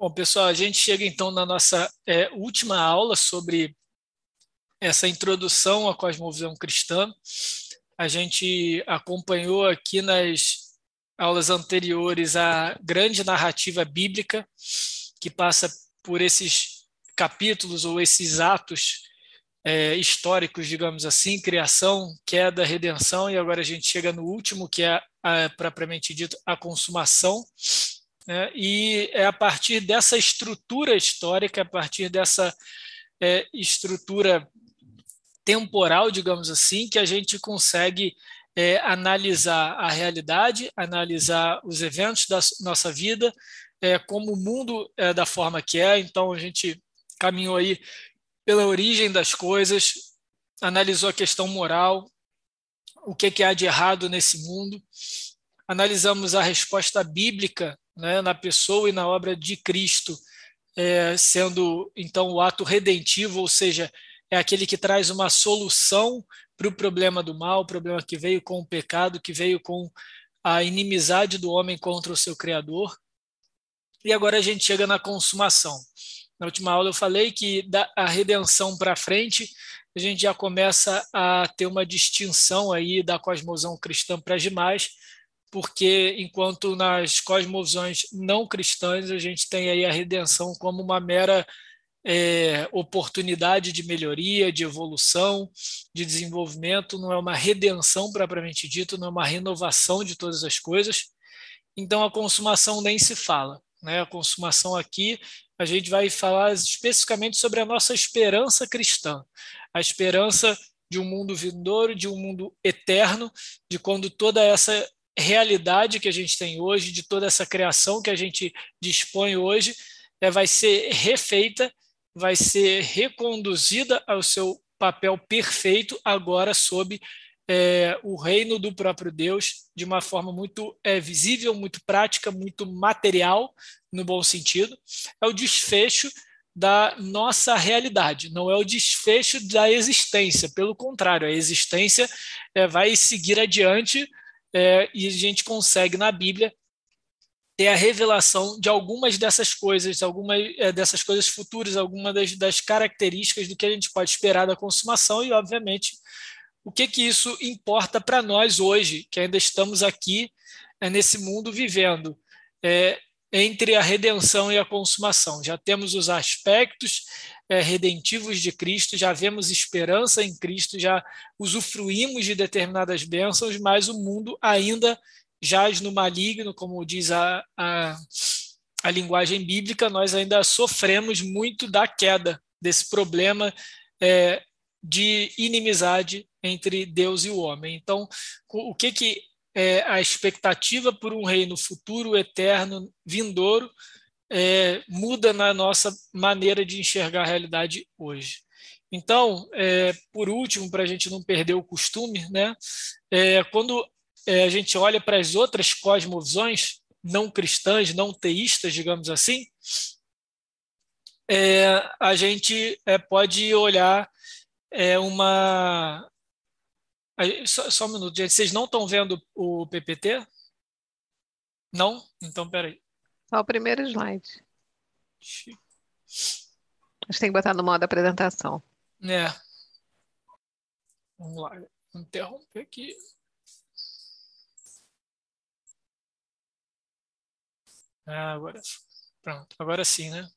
Bom, pessoal, a gente chega então na nossa é, última aula sobre essa introdução à cosmovisão cristã. A gente acompanhou aqui nas aulas anteriores a grande narrativa bíblica que passa por esses capítulos ou esses atos é, históricos, digamos assim, criação, queda, redenção, e agora a gente chega no último, que é, a, propriamente dito, a consumação. Né? E é a partir dessa estrutura histórica, a partir dessa é, estrutura temporal, digamos assim, que a gente consegue é, analisar a realidade, analisar os eventos da nossa vida, é, como o mundo é da forma que é. Então, a gente caminhou aí pela origem das coisas, analisou a questão moral, o que, que há de errado nesse mundo, analisamos a resposta bíblica né, na pessoa e na obra de Cristo, é, sendo então o ato redentivo, ou seja, é aquele que traz uma solução para o problema do mal, o problema que veio com o pecado, que veio com a inimizade do homem contra o seu Criador. E agora a gente chega na consumação. Na última aula eu falei que da a redenção para frente a gente já começa a ter uma distinção aí da cosmovisão cristã para as demais, porque enquanto nas cosmovisões não cristãs a gente tem aí a redenção como uma mera é, oportunidade de melhoria, de evolução, de desenvolvimento, não é uma redenção propriamente dito, não é uma renovação de todas as coisas. Então a consumação nem se fala. Né? A consumação aqui, a gente vai falar especificamente sobre a nossa esperança cristã, a esperança de um mundo vindouro, de um mundo eterno, de quando toda essa realidade que a gente tem hoje, de toda essa criação que a gente dispõe hoje, é, vai ser refeita vai ser reconduzida ao seu papel perfeito agora sob é, o reino do próprio Deus de uma forma muito é, visível, muito prática, muito material, no bom sentido. É o desfecho da nossa realidade, não é o desfecho da existência, pelo contrário, a existência é, vai seguir adiante é, e a gente consegue na Bíblia ter a revelação de algumas dessas coisas, algumas é, dessas coisas futuras, algumas das, das, características do que a gente pode esperar da consumação e, obviamente, o que que isso importa para nós hoje, que ainda estamos aqui é, nesse mundo vivendo é, entre a redenção e a consumação. Já temos os aspectos é, redentivos de Cristo, já vemos esperança em Cristo, já usufruímos de determinadas bênçãos, mas o mundo ainda jaz no maligno, como diz a, a, a linguagem bíblica, nós ainda sofremos muito da queda, desse problema é, de inimizade entre Deus e o homem. Então, o que, que é a expectativa por um reino futuro, eterno, vindouro, é, muda na nossa maneira de enxergar a realidade hoje. Então, é, por último, para a gente não perder o costume, né, é, quando é, a gente olha para as outras cosmovisões não cristãs, não teístas, digamos assim, é, a gente é, pode olhar uma. Só, só, um minuto, gente. Vocês não estão vendo o PPT? Não? Então, peraí. Só o primeiro slide. A gente tem que botar no modo apresentação. É. Vamos lá. Interromper aqui. Ah, agora, pronto, agora sim, né?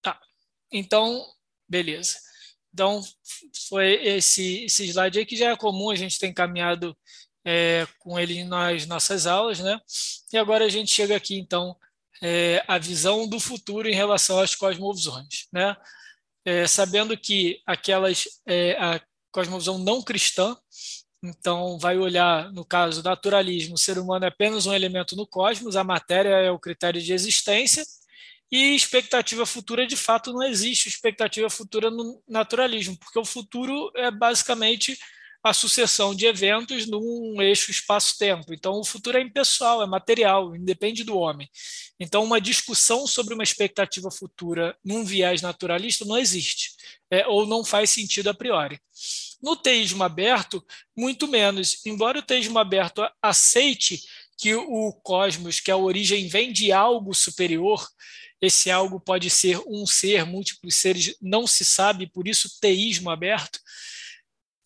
Tá, então, beleza. Então, foi esse, esse slide aí que já é comum, a gente tem caminhado é, com ele nas nossas aulas, né? E agora a gente chega aqui, então, é, a visão do futuro em relação às cosmovisões, né? É, sabendo que aquelas, é, a cosmovisão não cristã, então, vai olhar, no caso do naturalismo, o ser humano é apenas um elemento no cosmos, a matéria é o critério de existência, e expectativa futura, de fato, não existe expectativa futura no naturalismo, porque o futuro é basicamente a sucessão de eventos num eixo espaço-tempo. Então, o futuro é impessoal, é material, independe do homem. Então, uma discussão sobre uma expectativa futura num viés naturalista não existe, é, ou não faz sentido a priori. No teísmo aberto, muito menos. Embora o teísmo aberto aceite que o cosmos, que a origem vem de algo superior, esse algo pode ser um ser, múltiplos seres, não se sabe, por isso teísmo aberto.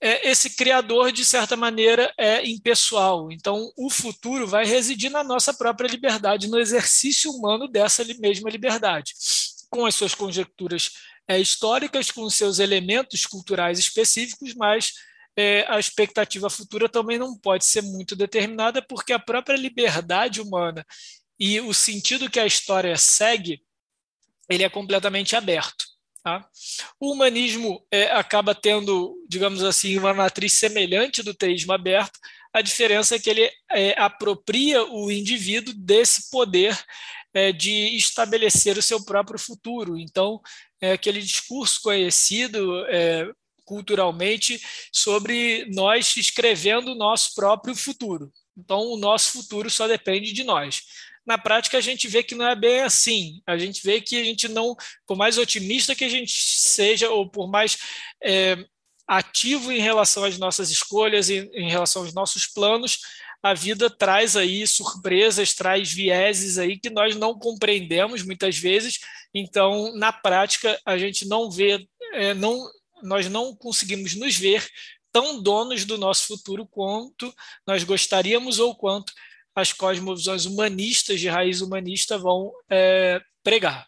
É, esse criador, de certa maneira, é impessoal. Então, o futuro vai residir na nossa própria liberdade, no exercício humano dessa mesma liberdade, com as suas conjecturas é, históricas, com seus elementos culturais específicos, mas é, a expectativa futura também não pode ser muito determinada, porque a própria liberdade humana e o sentido que a história segue, ele é completamente aberto. Tá? O humanismo é, acaba tendo, digamos assim, uma matriz semelhante do teísmo aberto, a diferença é que ele é, apropria o indivíduo desse poder é, de estabelecer o seu próprio futuro. Então, é aquele discurso conhecido é, culturalmente sobre nós escrevendo o nosso próprio futuro. Então, o nosso futuro só depende de nós. Na prática, a gente vê que não é bem assim. A gente vê que a gente não, por mais otimista que a gente seja, ou por mais é, ativo em relação às nossas escolhas, em, em relação aos nossos planos, a vida traz aí surpresas, traz vieses aí que nós não compreendemos muitas vezes. Então, na prática, a gente não vê, é, não, nós não conseguimos nos ver tão donos do nosso futuro quanto nós gostaríamos ou quanto as cosmovisões humanistas de raiz humanista vão é, pregar.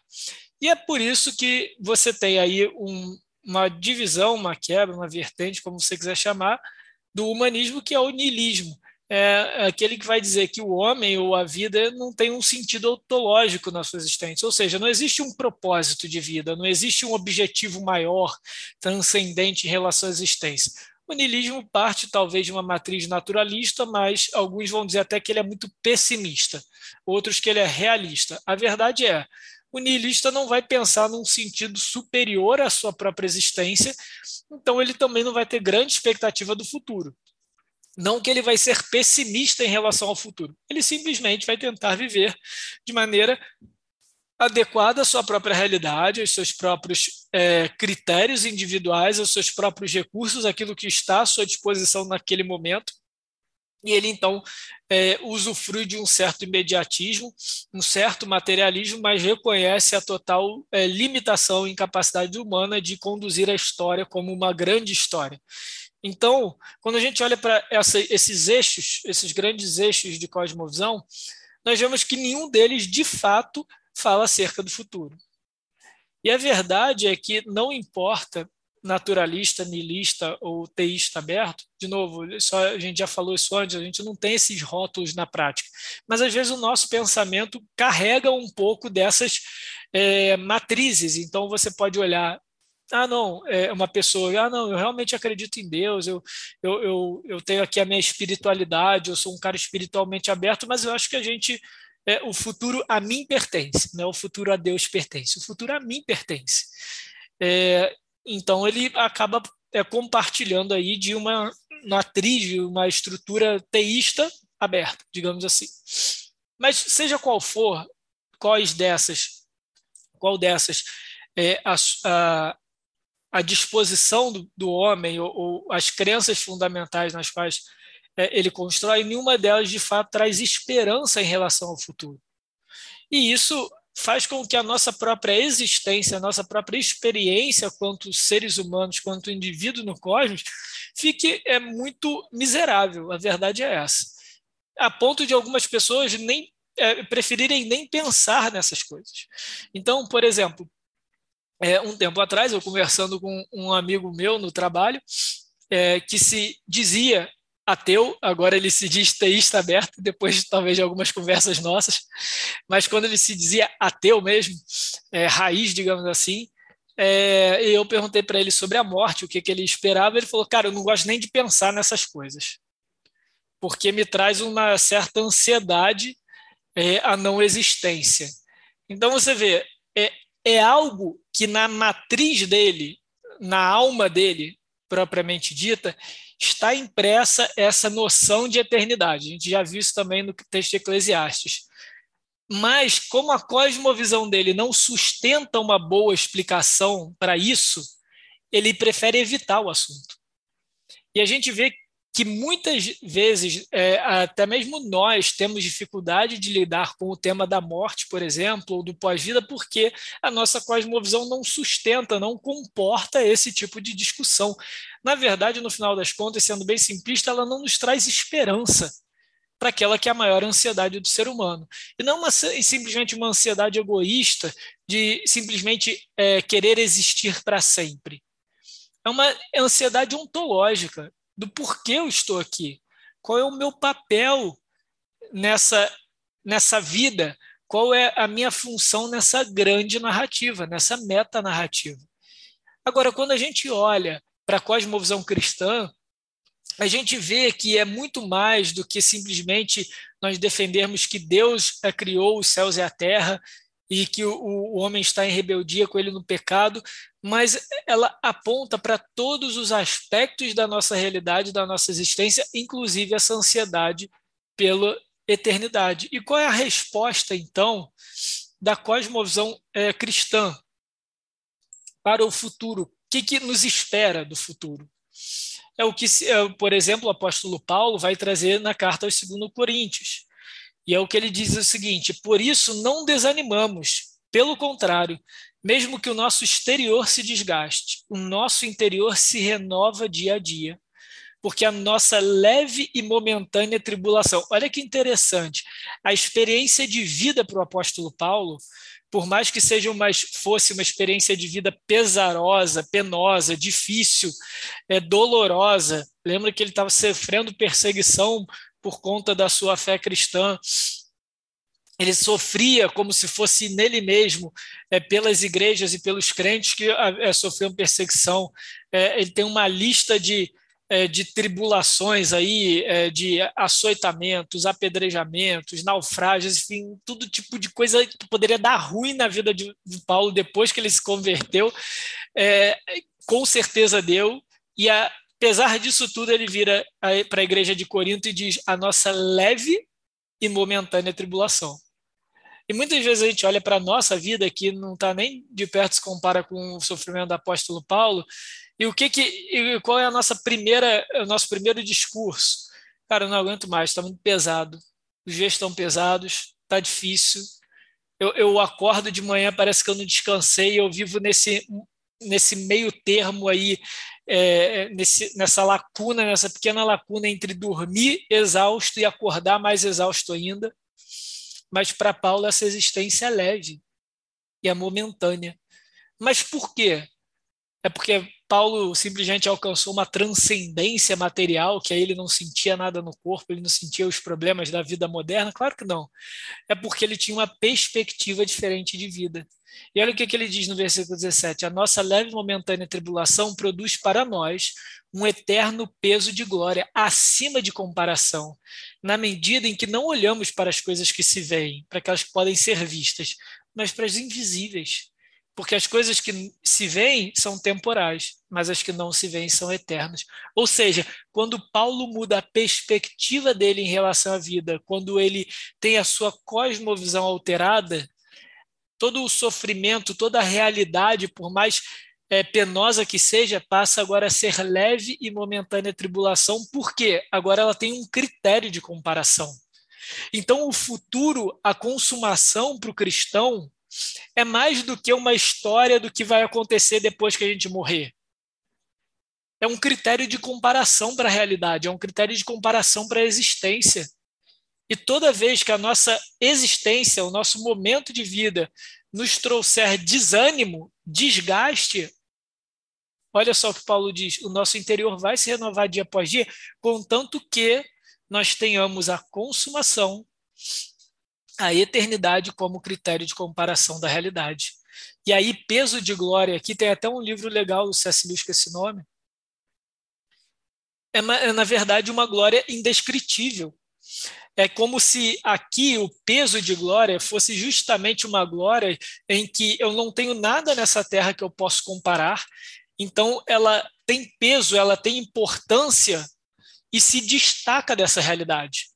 E é por isso que você tem aí um, uma divisão, uma quebra, uma vertente, como você quiser chamar, do humanismo, que é o niilismo é aquele que vai dizer que o homem ou a vida não tem um sentido ontológico na sua existência, ou seja, não existe um propósito de vida, não existe um objetivo maior, transcendente em relação à existência. O niilismo parte talvez de uma matriz naturalista, mas alguns vão dizer até que ele é muito pessimista, outros que ele é realista. A verdade é, o niilista não vai pensar num sentido superior à sua própria existência, então ele também não vai ter grande expectativa do futuro. Não que ele vai ser pessimista em relação ao futuro. Ele simplesmente vai tentar viver de maneira adequada à sua própria realidade, aos seus próprios é, critérios individuais, aos seus próprios recursos, aquilo que está à sua disposição naquele momento. E ele, então, é, usufrui de um certo imediatismo, um certo materialismo, mas reconhece a total é, limitação e incapacidade humana de conduzir a história como uma grande história. Então, quando a gente olha para esses eixos, esses grandes eixos de cosmovisão, nós vemos que nenhum deles, de fato, fala acerca do futuro. E a verdade é que não importa naturalista, nihilista ou teísta aberto, de novo, só, a gente já falou isso antes, a gente não tem esses rótulos na prática, mas às vezes o nosso pensamento carrega um pouco dessas é, matrizes, então você pode olhar ah, não, é uma pessoa, ah, não, eu realmente acredito em Deus, eu, eu, eu, eu tenho aqui a minha espiritualidade, eu sou um cara espiritualmente aberto, mas eu acho que a gente, é, o futuro a mim pertence, não é o futuro a Deus pertence, o futuro a mim pertence. É, então, ele acaba é, compartilhando aí de uma matriz, de uma estrutura teísta aberta, digamos assim. Mas seja qual for, quais dessas, qual dessas é, a, a, a disposição do, do homem ou, ou, as crenças fundamentais nas quais ele constrói, nenhuma delas de fato traz esperança em relação ao futuro. E isso faz com que a nossa própria existência, a nossa própria experiência quanto seres humanos, quanto indivíduo no cosmos, fique é muito miserável. A verdade é essa. A ponto de algumas pessoas nem é, preferirem nem pensar nessas coisas. Então, por exemplo, é, um tempo atrás, eu conversando com um amigo meu no trabalho, é, que se dizia ateu, agora ele se diz teísta aberto, depois talvez de algumas conversas nossas, mas quando ele se dizia ateu mesmo, é, raiz, digamos assim, é, eu perguntei para ele sobre a morte, o que, que ele esperava, ele falou, cara, eu não gosto nem de pensar nessas coisas, porque me traz uma certa ansiedade é, a não existência. Então você vê, é, é algo que na matriz dele, na alma dele, propriamente dita, está impressa essa noção de eternidade. A gente já viu isso também no texto de Eclesiastes. Mas, como a cosmovisão dele não sustenta uma boa explicação para isso, ele prefere evitar o assunto. E a gente vê que muitas vezes, é, até mesmo nós, temos dificuldade de lidar com o tema da morte, por exemplo, ou do pós-vida, porque a nossa cosmovisão não sustenta, não comporta esse tipo de discussão. Na verdade, no final das contas, sendo bem simplista, ela não nos traz esperança para aquela que é a maior ansiedade do ser humano. E não uma, simplesmente uma ansiedade egoísta de simplesmente é, querer existir para sempre. É uma ansiedade ontológica do porquê eu estou aqui, qual é o meu papel nessa, nessa vida, qual é a minha função nessa grande narrativa, nessa meta-narrativa. Agora, quando a gente olha para a cosmovisão cristã, a gente vê que é muito mais do que simplesmente nós defendermos que Deus criou os céus e a terra e que o, o homem está em rebeldia com ele no pecado, mas ela aponta para todos os aspectos da nossa realidade, da nossa existência, inclusive essa ansiedade pela eternidade. E qual é a resposta, então, da cosmovisão é, cristã para o futuro? O que, que nos espera do futuro? é o que, é, por exemplo, o apóstolo Paulo vai trazer na carta aos 2 Coríntios. E é o que ele diz o seguinte: por isso não desanimamos, pelo contrário, mesmo que o nosso exterior se desgaste, o nosso interior se renova dia a dia, porque a nossa leve e momentânea tribulação. Olha que interessante, a experiência de vida para o apóstolo Paulo por mais que seja uma, fosse uma experiência de vida pesarosa, penosa, difícil, é, dolorosa, lembra que ele estava sofrendo perseguição por conta da sua fé cristã. Ele sofria como se fosse nele mesmo, é, pelas igrejas e pelos crentes que é, sofriam perseguição. É, ele tem uma lista de é, de tribulações aí, é, de açoitamentos, apedrejamentos, naufrágios, enfim, todo tipo de coisa que poderia dar ruim na vida de, de Paulo depois que ele se converteu, é, com certeza deu, e apesar disso tudo, ele vira para a igreja de Corinto e diz: a nossa leve e momentânea tribulação. E muitas vezes a gente olha para a nossa vida, que não está nem de perto se compara com o sofrimento do apóstolo Paulo, e o que que qual é a nossa primeira, o nosso primeiro discurso? Cara, eu não aguento mais, está muito pesado. Os dias estão pesados, está difícil. Eu, eu acordo de manhã, parece que eu não descansei, eu vivo nesse nesse meio termo aí, é, nesse, nessa lacuna, nessa pequena lacuna entre dormir exausto e acordar mais exausto ainda. Mas para Paulo essa existência é leve e é momentânea. Mas por quê? É porque Paulo simplesmente alcançou uma transcendência material, que aí ele não sentia nada no corpo, ele não sentia os problemas da vida moderna? Claro que não. É porque ele tinha uma perspectiva diferente de vida. E olha o que, que ele diz no versículo 17: A nossa leve e momentânea tribulação produz para nós um eterno peso de glória acima de comparação, na medida em que não olhamos para as coisas que se veem, para aquelas que podem ser vistas, mas para as invisíveis porque as coisas que se veem são temporais, mas as que não se veem são eternas. Ou seja, quando Paulo muda a perspectiva dele em relação à vida, quando ele tem a sua cosmovisão alterada, todo o sofrimento, toda a realidade, por mais é, penosa que seja, passa agora a ser leve e momentânea tribulação, porque agora ela tem um critério de comparação. Então, o futuro, a consumação para o cristão, é mais do que uma história do que vai acontecer depois que a gente morrer. É um critério de comparação para a realidade, é um critério de comparação para a existência. E toda vez que a nossa existência, o nosso momento de vida, nos trouxer desânimo, desgaste, olha só o que Paulo diz: o nosso interior vai se renovar dia após dia, contanto que nós tenhamos a consumação a eternidade como critério de comparação da realidade. E aí, peso de glória, aqui tem até um livro legal do C.S. Lewis com esse nome. É, é, na verdade, uma glória indescritível. É como se aqui o peso de glória fosse justamente uma glória em que eu não tenho nada nessa terra que eu possa comparar, então ela tem peso, ela tem importância e se destaca dessa realidade.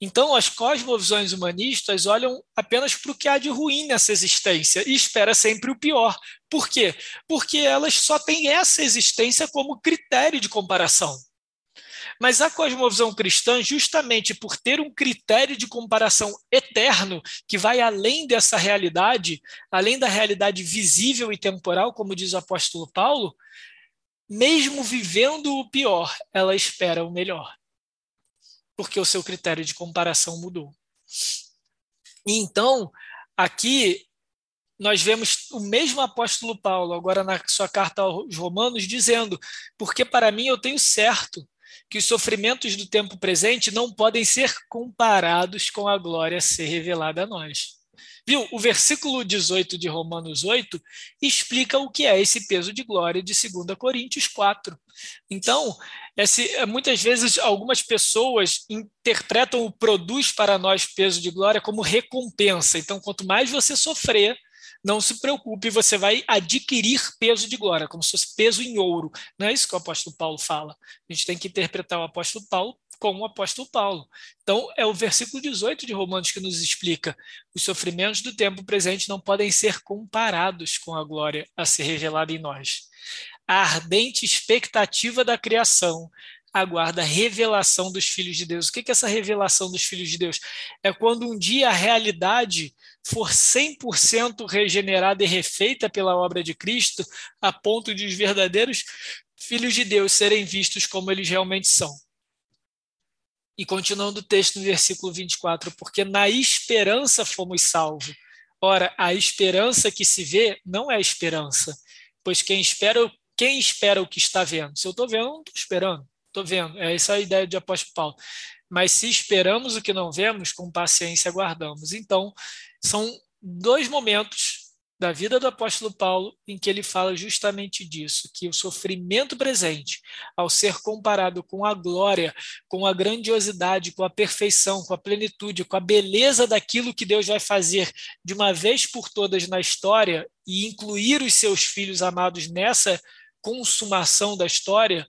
Então, as cosmovisões humanistas olham apenas para o que há de ruim nessa existência e espera sempre o pior. Por quê? Porque elas só têm essa existência como critério de comparação. Mas a cosmovisão cristã, justamente por ter um critério de comparação eterno, que vai além dessa realidade, além da realidade visível e temporal, como diz o apóstolo Paulo, mesmo vivendo o pior, ela espera o melhor. Porque o seu critério de comparação mudou. E então, aqui nós vemos o mesmo apóstolo Paulo, agora na sua carta aos Romanos, dizendo: Porque para mim eu tenho certo que os sofrimentos do tempo presente não podem ser comparados com a glória a ser revelada a nós. Viu? O versículo 18 de Romanos 8 explica o que é esse peso de glória de 2 Coríntios 4. Então, esse, muitas vezes algumas pessoas interpretam o produz para nós peso de glória como recompensa. Então, quanto mais você sofrer, não se preocupe, você vai adquirir peso de glória, como se fosse peso em ouro. Não é isso que o apóstolo Paulo fala. A gente tem que interpretar o apóstolo Paulo como o apóstolo Paulo. Então, é o versículo 18 de Romanos que nos explica: os sofrimentos do tempo presente não podem ser comparados com a glória a ser revelada em nós. A ardente expectativa da criação aguarda a revelação dos filhos de Deus. O que é essa revelação dos filhos de Deus? É quando um dia a realidade for 100% regenerada e refeita pela obra de Cristo, a ponto de os verdadeiros filhos de Deus serem vistos como eles realmente são. E continuando o texto no versículo 24, porque na esperança fomos salvos. Ora, a esperança que se vê não é esperança, pois quem espera, quem espera o que está vendo? Se eu estou vendo, estou esperando. Estou vendo. É essa a ideia de apóstolo Paulo. Mas se esperamos o que não vemos, com paciência aguardamos. Então, são dois momentos da vida do apóstolo Paulo em que ele fala justamente disso, que o sofrimento presente, ao ser comparado com a glória, com a grandiosidade, com a perfeição, com a plenitude, com a beleza daquilo que Deus vai fazer de uma vez por todas na história e incluir os seus filhos amados nessa consumação da história,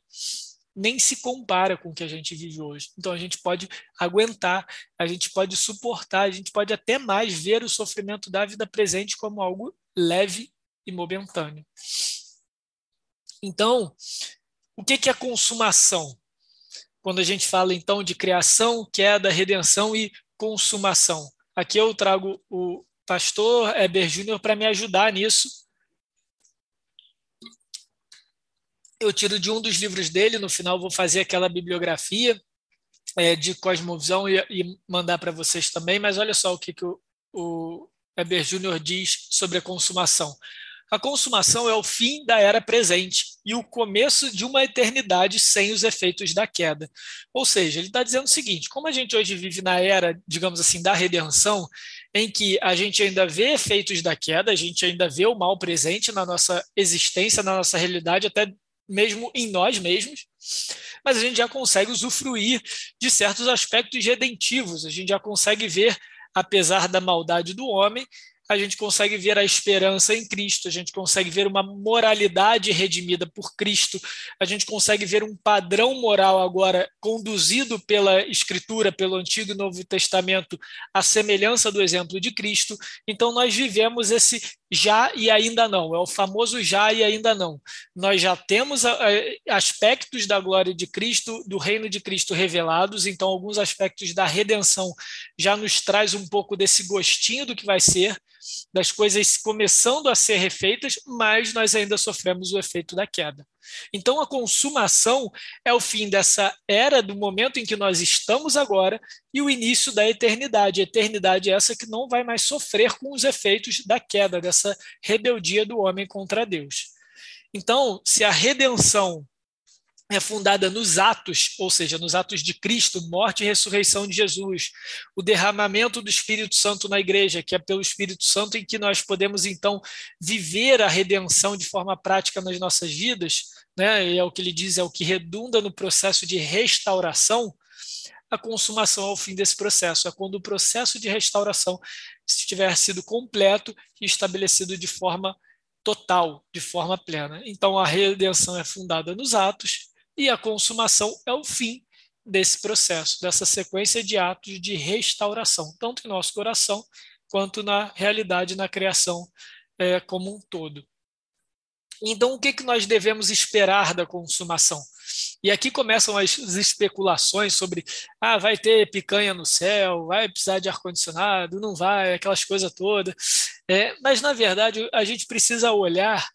nem se compara com o que a gente vive hoje. Então a gente pode aguentar, a gente pode suportar, a gente pode até mais ver o sofrimento da vida presente como algo leve e momentâneo. Então, o que é consumação? Quando a gente fala então de criação, queda, redenção e consumação. Aqui eu trago o pastor Eber Júnior para me ajudar nisso, eu tiro de um dos livros dele, no final vou fazer aquela bibliografia é, de cosmovisão e, e mandar para vocês também, mas olha só o que, que o, o Weber Júnior diz sobre a consumação. A consumação é o fim da era presente e o começo de uma eternidade sem os efeitos da queda. Ou seja, ele está dizendo o seguinte: como a gente hoje vive na era, digamos assim, da redenção, em que a gente ainda vê efeitos da queda, a gente ainda vê o mal presente na nossa existência, na nossa realidade, até mesmo em nós mesmos, mas a gente já consegue usufruir de certos aspectos redentivos, a gente já consegue ver, apesar da maldade do homem, a gente consegue ver a esperança em Cristo, a gente consegue ver uma moralidade redimida por Cristo, a gente consegue ver um padrão moral agora conduzido pela Escritura, pelo Antigo e Novo Testamento, à semelhança do exemplo de Cristo. Então, nós vivemos esse já e ainda não, é o famoso já e ainda não. Nós já temos aspectos da glória de Cristo, do reino de Cristo revelados, então alguns aspectos da redenção já nos traz um pouco desse gostinho do que vai ser, das coisas começando a ser refeitas, mas nós ainda sofremos o efeito da queda. Então, a consumação é o fim dessa era, do momento em que nós estamos agora, e o início da eternidade. A eternidade é essa que não vai mais sofrer com os efeitos da queda, dessa rebeldia do homem contra Deus. Então, se a redenção é fundada nos atos, ou seja, nos atos de Cristo, morte e ressurreição de Jesus, o derramamento do Espírito Santo na igreja, que é pelo Espírito Santo em que nós podemos então viver a redenção de forma prática nas nossas vidas, né? E é o que ele diz, é o que redunda no processo de restauração. A consumação ao fim desse processo é quando o processo de restauração estiver sido completo e estabelecido de forma total, de forma plena. Então a redenção é fundada nos atos e a consumação é o fim desse processo, dessa sequência de atos de restauração, tanto em nosso coração quanto na realidade, na criação é, como um todo. Então, o que, que nós devemos esperar da consumação? E aqui começam as especulações sobre ah, vai ter picanha no céu, vai precisar de ar-condicionado, não vai, aquelas coisas todas. É, mas, na verdade, a gente precisa olhar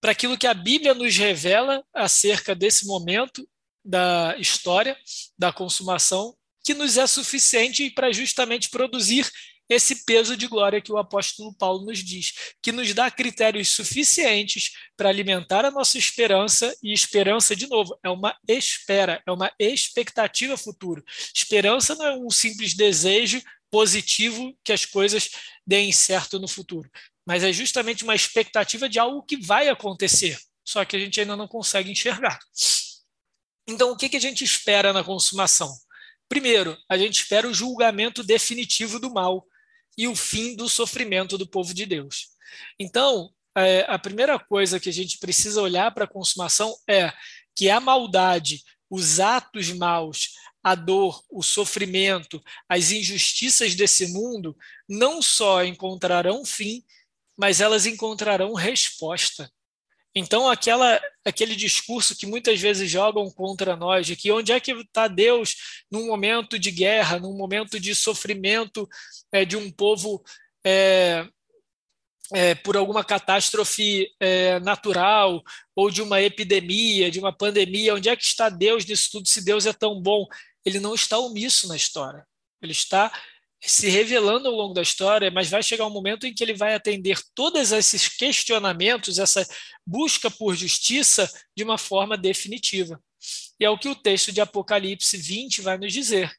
para aquilo que a Bíblia nos revela acerca desse momento da história da consumação, que nos é suficiente para justamente produzir esse peso de glória que o apóstolo Paulo nos diz, que nos dá critérios suficientes para alimentar a nossa esperança, e esperança, de novo, é uma espera, é uma expectativa futura. Esperança não é um simples desejo positivo que as coisas deem certo no futuro, mas é justamente uma expectativa de algo que vai acontecer, só que a gente ainda não consegue enxergar. Então, o que, que a gente espera na consumação? Primeiro, a gente espera o julgamento definitivo do mal, e o fim do sofrimento do povo de Deus. Então, é, a primeira coisa que a gente precisa olhar para a consumação é que a maldade, os atos maus, a dor, o sofrimento, as injustiças desse mundo não só encontrarão fim, mas elas encontrarão resposta. Então, aquela, aquele discurso que muitas vezes jogam contra nós, de que onde é que está Deus num momento de guerra, num momento de sofrimento é, de um povo é, é, por alguma catástrofe é, natural, ou de uma epidemia, de uma pandemia, onde é que está Deus nisso tudo, se Deus é tão bom? Ele não está omisso na história. Ele está se revelando ao longo da história, mas vai chegar um momento em que ele vai atender todos esses questionamentos, essa busca por justiça, de uma forma definitiva. E é o que o texto de Apocalipse 20 vai nos dizer.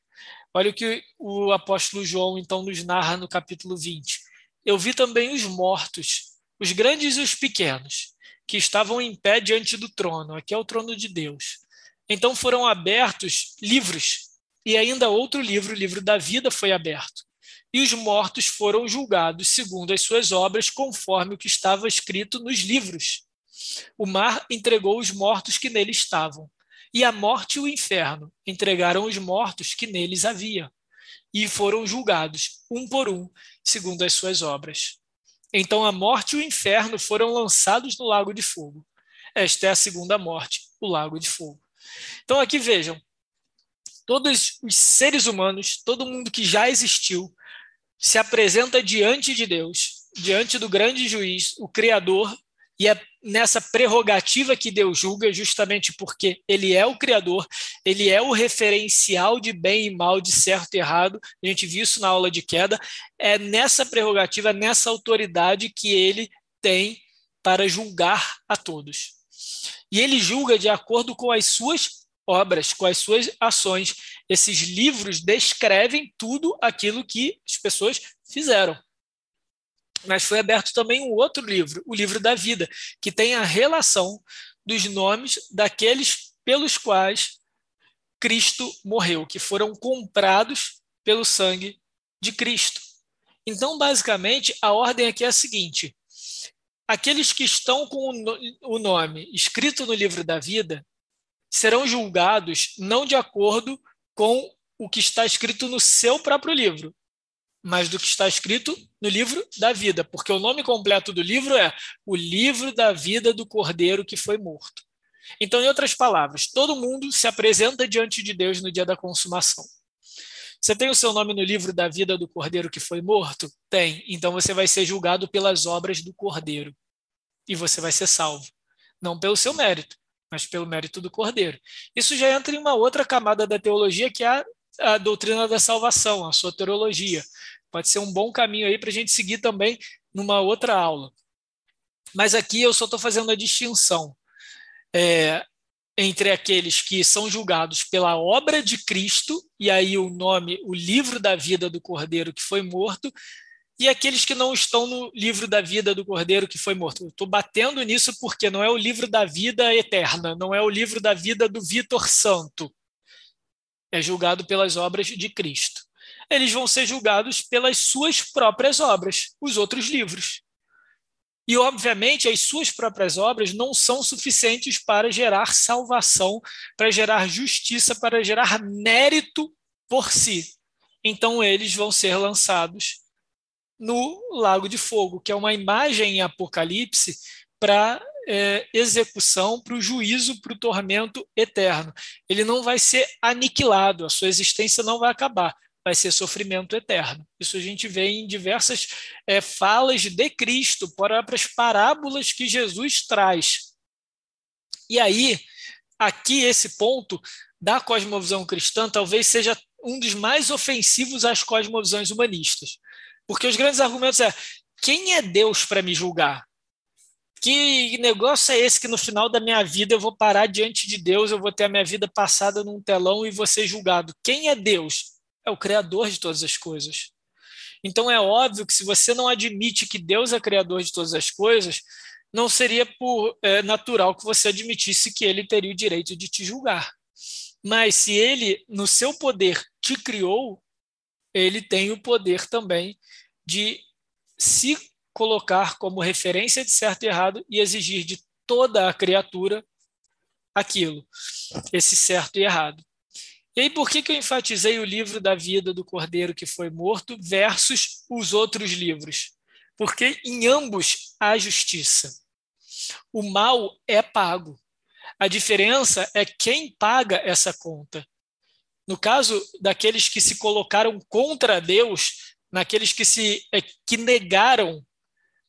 Olha o que o apóstolo João então nos narra no capítulo 20. Eu vi também os mortos, os grandes e os pequenos, que estavam em pé diante do trono. Aqui é o trono de Deus. Então foram abertos livros e ainda outro livro, o livro da vida, foi aberto. E os mortos foram julgados segundo as suas obras, conforme o que estava escrito nos livros. O mar entregou os mortos que nele estavam, e a morte e o inferno entregaram os mortos que neles havia, e foram julgados, um por um, segundo as suas obras. Então a morte e o inferno foram lançados no lago de fogo. Esta é a segunda morte, o lago de fogo. Então aqui vejam, todos os seres humanos, todo mundo que já existiu, se apresenta diante de Deus, diante do grande juiz, o Criador, e é nessa prerrogativa que Deus julga, justamente porque Ele é o Criador, Ele é o referencial de bem e mal, de certo e errado. A gente viu isso na aula de queda. É nessa prerrogativa, nessa autoridade que Ele tem para julgar a todos. E Ele julga de acordo com as suas obras, com as suas ações. Esses livros descrevem tudo aquilo que as pessoas fizeram. Mas foi aberto também um outro livro, o livro da vida, que tem a relação dos nomes daqueles pelos quais Cristo morreu, que foram comprados pelo sangue de Cristo. Então, basicamente, a ordem aqui é a seguinte: aqueles que estão com o nome escrito no livro da vida, serão julgados não de acordo com o que está escrito no seu próprio livro, mas do que está escrito no livro da vida, porque o nome completo do livro é O Livro da Vida do Cordeiro que foi morto. Então, em outras palavras, todo mundo se apresenta diante de Deus no dia da consumação. Você tem o seu nome no livro da vida do Cordeiro que foi morto? Tem. Então você vai ser julgado pelas obras do Cordeiro. E você vai ser salvo. Não pelo seu mérito, mas pelo mérito do Cordeiro. Isso já entra em uma outra camada da teologia, que é a, a doutrina da salvação, a soteriologia. Pode ser um bom caminho aí para a gente seguir também numa outra aula. Mas aqui eu só estou fazendo a distinção é, entre aqueles que são julgados pela obra de Cristo, e aí o nome, o livro da vida do Cordeiro que foi morto, e aqueles que não estão no livro da vida do Cordeiro que foi morto. Estou batendo nisso porque não é o livro da vida eterna, não é o livro da vida do Vitor Santo. É julgado pelas obras de Cristo. Eles vão ser julgados pelas suas próprias obras, os outros livros. E, obviamente, as suas próprias obras não são suficientes para gerar salvação, para gerar justiça, para gerar mérito por si. Então, eles vão ser lançados no Lago de Fogo, que é uma imagem em Apocalipse para é, execução, para o juízo, para o tormento eterno. Ele não vai ser aniquilado, a sua existência não vai acabar, vai ser sofrimento eterno. Isso a gente vê em diversas é, falas de Cristo, próprias parábolas que Jesus traz. E aí, aqui, esse ponto da cosmovisão cristã talvez seja um dos mais ofensivos às cosmovisões humanistas. Porque os grandes argumentos é quem é Deus para me julgar? Que negócio é esse que no final da minha vida eu vou parar diante de Deus, eu vou ter a minha vida passada num telão e vou ser julgado? Quem é Deus? É o Criador de todas as coisas. Então é óbvio que se você não admite que Deus é Criador de todas as coisas, não seria por é, natural que você admitisse que ele teria o direito de te julgar. Mas se ele, no seu poder, te criou, ele tem o poder também de se colocar como referência de certo e errado e exigir de toda a criatura aquilo, esse certo e errado. E aí, por que, que eu enfatizei o livro da vida do cordeiro que foi morto versus os outros livros? Porque em ambos há justiça. O mal é pago. A diferença é quem paga essa conta. No caso daqueles que se colocaram contra Deus, naqueles que se é, que negaram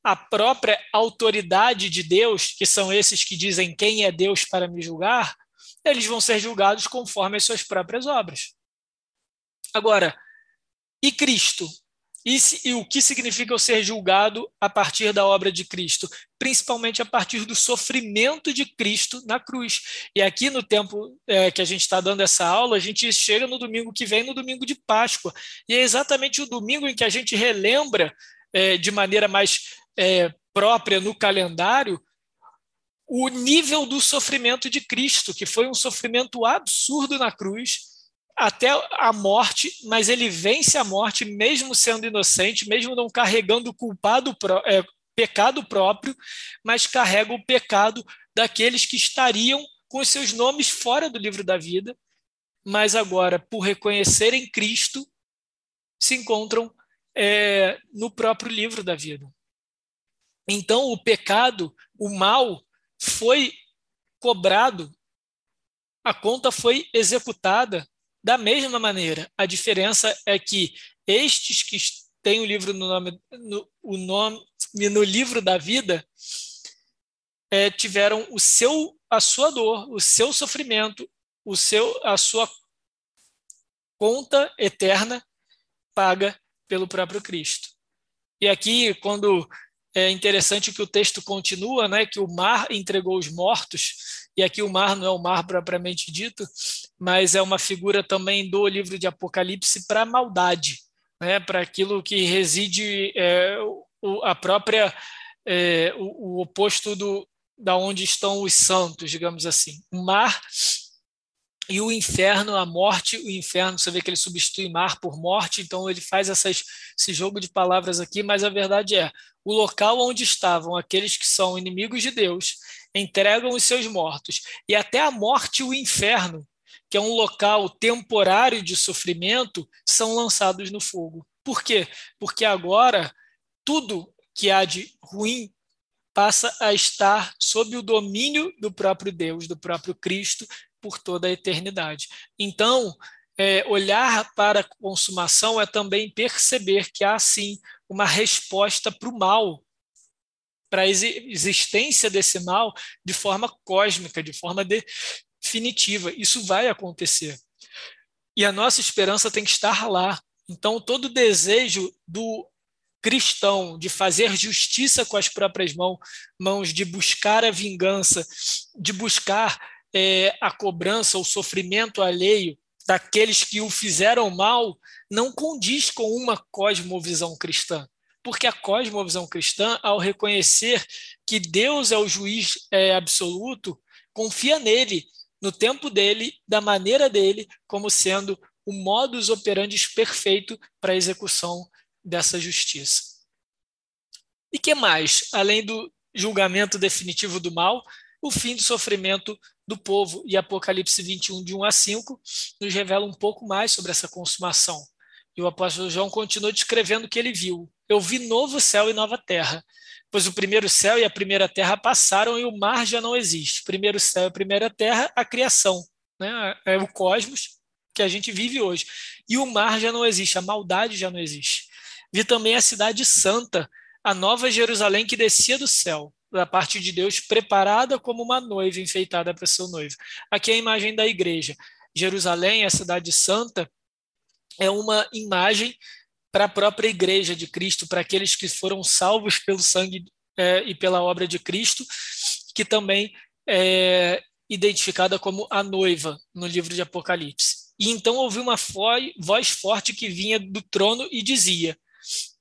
a própria autoridade de Deus, que são esses que dizem quem é Deus para me julgar, eles vão ser julgados conforme as suas próprias obras. Agora, e Cristo? E, se, e, o que significa eu ser julgado a partir da obra de Cristo? Principalmente a partir do sofrimento de Cristo na cruz. E aqui no tempo é, que a gente está dando essa aula, a gente chega no domingo que vem, no domingo de Páscoa. E é exatamente o domingo em que a gente relembra é, de maneira mais é, própria no calendário o nível do sofrimento de Cristo, que foi um sofrimento absurdo na cruz, até a morte, mas ele vence a morte mesmo sendo inocente, mesmo não carregando o culpado, é, pecado próprio, mas carrega o pecado daqueles que estariam com os seus nomes fora do livro da vida, mas agora, por reconhecerem Cristo, se encontram é, no próprio livro da vida. Então, o pecado, o mal, foi cobrado, a conta foi executada da mesma maneira, a diferença é que estes que têm o livro no nome, no, o nome no livro da vida é, tiveram o seu, a sua dor, o seu sofrimento, o seu, a sua conta eterna paga pelo próprio Cristo. E aqui, quando é interessante que o texto continua, né, que o mar entregou os mortos, e aqui o mar não é o mar propriamente dito, mas é uma figura também do livro de Apocalipse para a maldade, né, para aquilo que reside é, o, a própria é, o, o, oposto do da onde estão os santos, digamos assim. O mar e o inferno, a morte, o inferno, você vê que ele substitui mar por morte, então ele faz essas, esse jogo de palavras aqui, mas a verdade é, o local onde estavam aqueles que são inimigos de Deus entregam os seus mortos, e até a morte e o inferno que é um local temporário de sofrimento, são lançados no fogo. Por quê? Porque agora tudo que há de ruim passa a estar sob o domínio do próprio Deus, do próprio Cristo, por toda a eternidade. Então, é, olhar para a consumação é também perceber que há, sim, uma resposta para o mal, para a existência desse mal de forma cósmica, de forma de, definitiva. Isso vai acontecer. E a nossa esperança tem que estar lá. Então, todo desejo do cristão de fazer justiça com as próprias mãos, mãos de buscar a vingança, de buscar é, a cobrança, o sofrimento alheio daqueles que o fizeram mal, não condiz com uma cosmovisão cristã. Porque a cosmovisão cristã, ao reconhecer que Deus é o juiz é, absoluto, confia nele no tempo dele, da maneira dele, como sendo o modus operandi perfeito para a execução dessa justiça. E que mais? Além do julgamento definitivo do mal, o fim do sofrimento do povo. E Apocalipse 21, de 1 a 5, nos revela um pouco mais sobre essa consumação. E o apóstolo João continua descrevendo o que ele viu. Eu vi novo céu e nova terra, pois o primeiro céu e a primeira terra passaram e o mar já não existe. Primeiro céu e primeira terra, a criação, né? é o cosmos que a gente vive hoje. E o mar já não existe, a maldade já não existe. Vi também a cidade santa, a nova Jerusalém que descia do céu, da parte de Deus, preparada como uma noiva enfeitada para seu noivo. Aqui é a imagem da igreja. Jerusalém, a cidade santa, é uma imagem para a própria igreja de Cristo, para aqueles que foram salvos pelo sangue é, e pela obra de Cristo, que também é identificada como a noiva no livro de Apocalipse. E então ouvi uma voz forte que vinha do trono e dizia: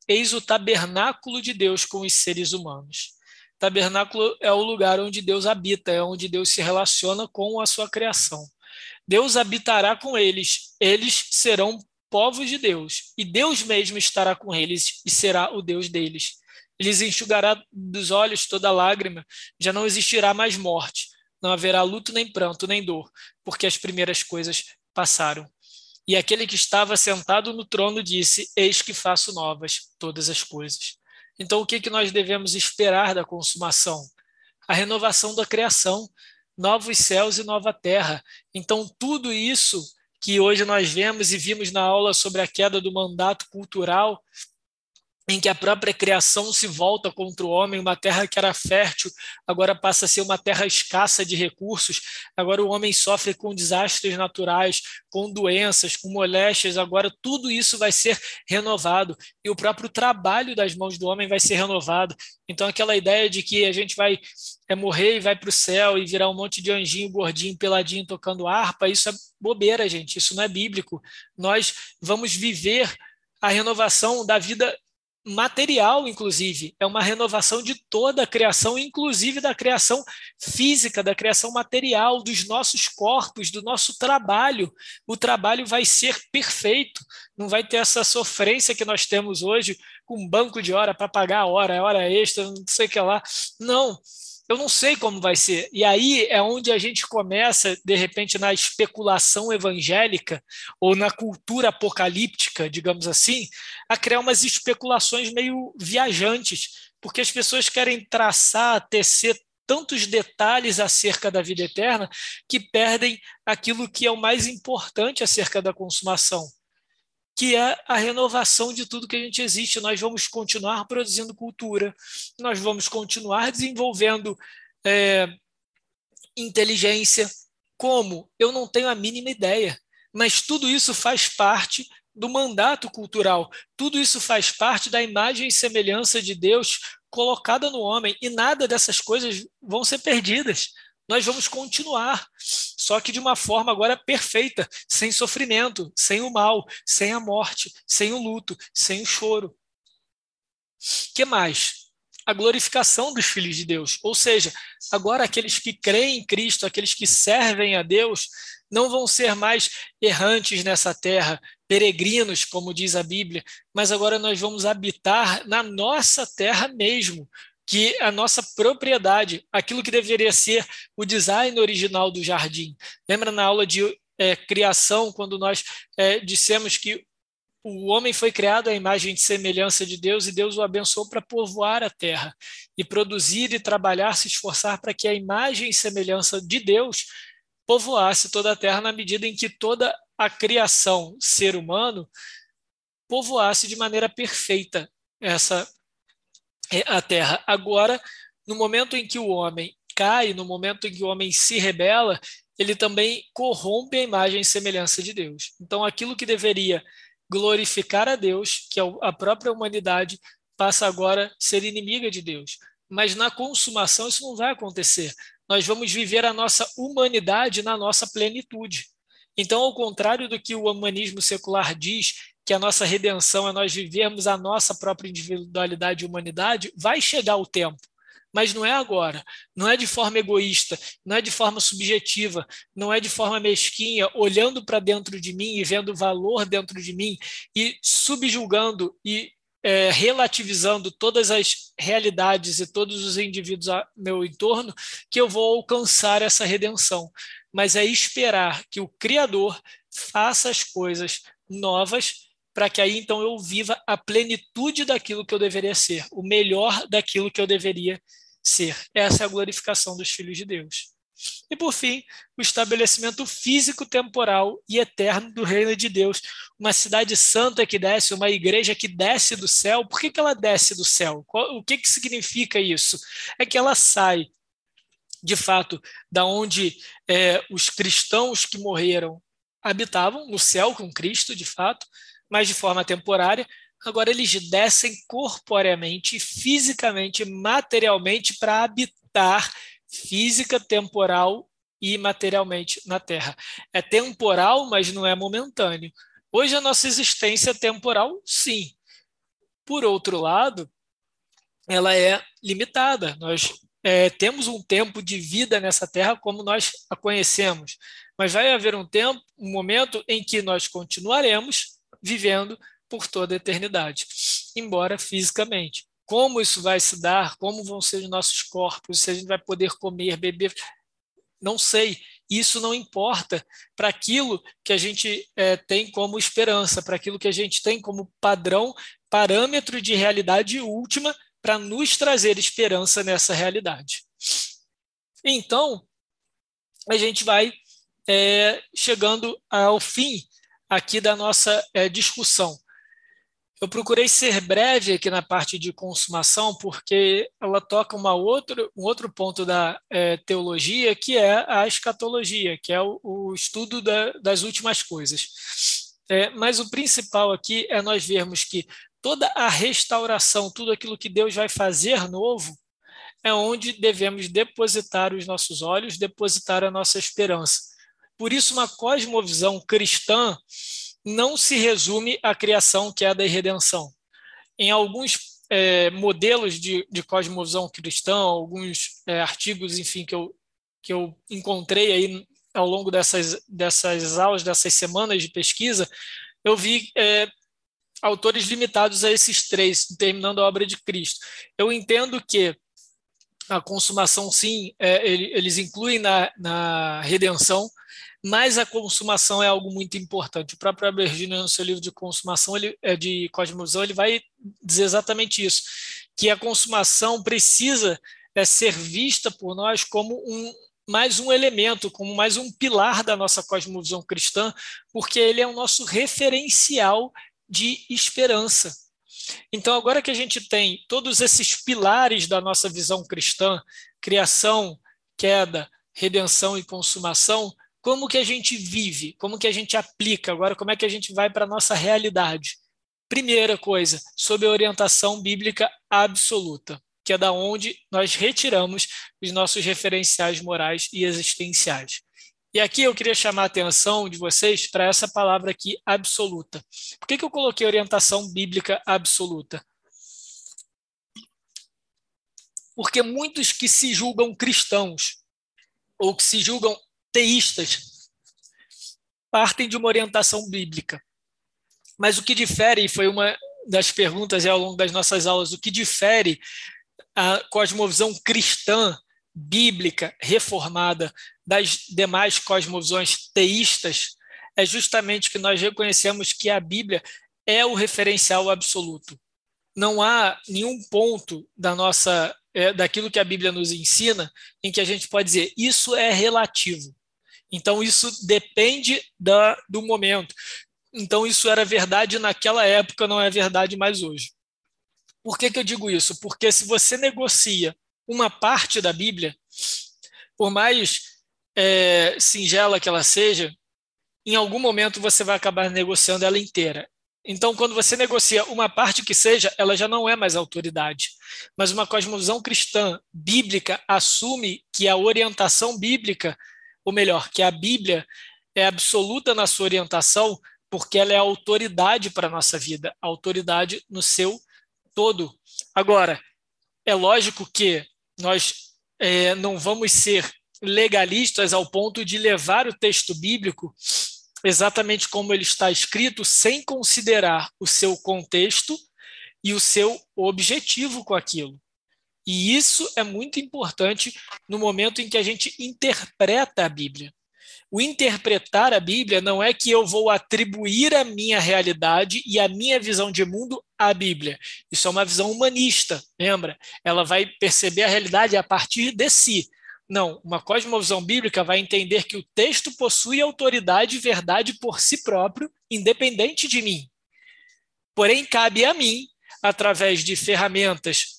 Eis o tabernáculo de Deus com os seres humanos. Tabernáculo é o lugar onde Deus habita, é onde Deus se relaciona com a sua criação. Deus habitará com eles, eles serão povos de Deus, e Deus mesmo estará com eles e será o Deus deles. Eles enxugará dos olhos toda lágrima, já não existirá mais morte, não haverá luto, nem pranto, nem dor, porque as primeiras coisas passaram. E aquele que estava sentado no trono disse: Eis que faço novas todas as coisas. Então, o que, que nós devemos esperar da consumação? A renovação da criação, novos céus e nova terra. Então, tudo isso que hoje nós vemos e vimos na aula sobre a queda do mandato cultural, em que a própria criação se volta contra o homem, uma terra que era fértil, agora passa a ser uma terra escassa de recursos, agora o homem sofre com desastres naturais, com doenças, com moléstias, agora tudo isso vai ser renovado, e o próprio trabalho das mãos do homem vai ser renovado. Então, aquela ideia de que a gente vai é, morrer e vai para o céu e virar um monte de anjinho gordinho, peladinho, tocando harpa, isso é bobeira, gente, isso não é bíblico. Nós vamos viver a renovação da vida material, inclusive, é uma renovação de toda a criação, inclusive da criação física, da criação material, dos nossos corpos, do nosso trabalho. O trabalho vai ser perfeito, não vai ter essa sofrência que nós temos hoje com banco de hora para pagar a hora, hora extra, não sei o que lá. Não eu não sei como vai ser. E aí é onde a gente começa, de repente, na especulação evangélica ou na cultura apocalíptica, digamos assim, a criar umas especulações meio viajantes, porque as pessoas querem traçar, tecer tantos detalhes acerca da vida eterna que perdem aquilo que é o mais importante acerca da consumação, que é a renovação de tudo que a gente existe. Nós vamos continuar produzindo cultura, nós vamos continuar desenvolvendo é, inteligência. Como? Eu não tenho a mínima ideia, mas tudo isso faz parte do mandato cultural, tudo isso faz parte da imagem e semelhança de Deus colocada no homem, e nada dessas coisas vão ser perdidas nós vamos continuar, só que de uma forma agora perfeita, sem sofrimento, sem o mal, sem a morte, sem o luto, sem o choro. Que mais? A glorificação dos filhos de Deus, ou seja, agora aqueles que creem em Cristo, aqueles que servem a Deus, não vão ser mais errantes nessa terra, peregrinos, como diz a Bíblia, mas agora nós vamos habitar na nossa terra mesmo, que a nossa propriedade, aquilo que deveria ser o design original do jardim. Lembra na aula de é, criação, quando nós é, dissemos que o homem foi criado à imagem e semelhança de Deus e Deus o abençoou para povoar a terra e produzir e trabalhar, se esforçar para que a imagem e semelhança de Deus povoasse toda a terra na medida em que toda a criação ser humano povoasse de maneira perfeita essa a terra. Agora, no momento em que o homem cai, no momento em que o homem se rebela, ele também corrompe a imagem e semelhança de Deus. Então, aquilo que deveria glorificar a Deus, que é a própria humanidade, passa agora a ser inimiga de Deus. Mas na consumação isso não vai acontecer. Nós vamos viver a nossa humanidade na nossa plenitude. Então, ao contrário do que o humanismo secular diz, que a nossa redenção é nós vivermos a nossa própria individualidade e humanidade, vai chegar o tempo. Mas não é agora, não é de forma egoísta, não é de forma subjetiva, não é de forma mesquinha, olhando para dentro de mim e vendo valor dentro de mim e subjulgando e é, relativizando todas as realidades e todos os indivíduos ao meu entorno, que eu vou alcançar essa redenção. Mas é esperar que o Criador faça as coisas novas para que aí então eu viva a plenitude daquilo que eu deveria ser, o melhor daquilo que eu deveria ser. Essa é a glorificação dos filhos de Deus. E por fim, o estabelecimento físico, temporal e eterno do reino de Deus. Uma cidade santa que desce, uma igreja que desce do céu. Por que, que ela desce do céu? O que, que significa isso? É que ela sai, de fato, da onde é, os cristãos que morreram habitavam, no céu com Cristo, de fato, mas de forma temporária. Agora eles descem corporeamente, fisicamente, materialmente para habitar física, temporal e materialmente na Terra. É temporal, mas não é momentâneo. Hoje a nossa existência é temporal, sim. Por outro lado, ela é limitada. Nós é, temos um tempo de vida nessa Terra como nós a conhecemos, mas vai haver um tempo, um momento em que nós continuaremos vivendo por toda a eternidade, embora fisicamente. Como isso vai se dar, como vão ser os nossos corpos, se a gente vai poder comer, beber, não sei. Isso não importa para aquilo que a gente é, tem como esperança, para aquilo que a gente tem como padrão, parâmetro de realidade última para nos trazer esperança nessa realidade. Então, a gente vai é, chegando ao fim aqui da nossa é, discussão. Eu procurei ser breve aqui na parte de consumação, porque ela toca uma outro, um outro ponto da é, teologia, que é a escatologia, que é o, o estudo da, das últimas coisas. É, mas o principal aqui é nós vermos que toda a restauração, tudo aquilo que Deus vai fazer novo, é onde devemos depositar os nossos olhos, depositar a nossa esperança. Por isso, uma cosmovisão cristã não se resume à criação, queda e redenção. Em alguns é, modelos de, de cosmovisão cristã, alguns é, artigos, enfim, que eu, que eu encontrei aí ao longo dessas, dessas aulas, dessas semanas de pesquisa, eu vi é, autores limitados a esses três, terminando a obra de Cristo. Eu entendo que a consumação, sim, é, eles incluem na, na redenção, mas a consumação é algo muito importante. O próprio Abergino, no seu livro de consumação, ele, é, de cosmovisão, ele vai dizer exatamente isso, que a consumação precisa é, ser vista por nós como um, mais um elemento, como mais um pilar da nossa cosmovisão cristã, porque ele é o nosso referencial de esperança. Então, agora que a gente tem todos esses pilares da nossa visão cristã, criação, queda, redenção e consumação, como que a gente vive, como que a gente aplica, agora como é que a gente vai para a nossa realidade. Primeira coisa, sob a orientação bíblica absoluta, que é da onde nós retiramos os nossos referenciais morais e existenciais. E aqui eu queria chamar a atenção de vocês para essa palavra aqui, absoluta. Por que, que eu coloquei orientação bíblica absoluta? Porque muitos que se julgam cristãos, ou que se julgam teístas partem de uma orientação bíblica. Mas o que difere, e foi uma das perguntas ao longo das nossas aulas, o que difere a cosmovisão cristã, bíblica, reformada, das demais cosmovisões teístas, é justamente que nós reconhecemos que a Bíblia é o referencial absoluto. Não há nenhum ponto da nossa é, daquilo que a Bíblia nos ensina em que a gente pode dizer isso é relativo. Então, isso depende da, do momento. Então, isso era verdade naquela época, não é verdade mais hoje. Por que, que eu digo isso? Porque se você negocia uma parte da Bíblia, por mais é, singela que ela seja, em algum momento você vai acabar negociando ela inteira. Então, quando você negocia uma parte que seja, ela já não é mais autoridade. Mas uma cosmovisão cristã bíblica assume que a orientação bíblica ou melhor, que a Bíblia é absoluta na sua orientação, porque ela é autoridade para a nossa vida, autoridade no seu todo. Agora, é lógico que nós é, não vamos ser legalistas ao ponto de levar o texto bíblico exatamente como ele está escrito, sem considerar o seu contexto e o seu objetivo com aquilo. E isso é muito importante no momento em que a gente interpreta a Bíblia. O interpretar a Bíblia não é que eu vou atribuir a minha realidade e a minha visão de mundo à Bíblia. Isso é uma visão humanista, lembra? Ela vai perceber a realidade a partir de si. Não, uma cosmovisão bíblica vai entender que o texto possui autoridade e verdade por si próprio, independente de mim. Porém, cabe a mim, através de ferramentas,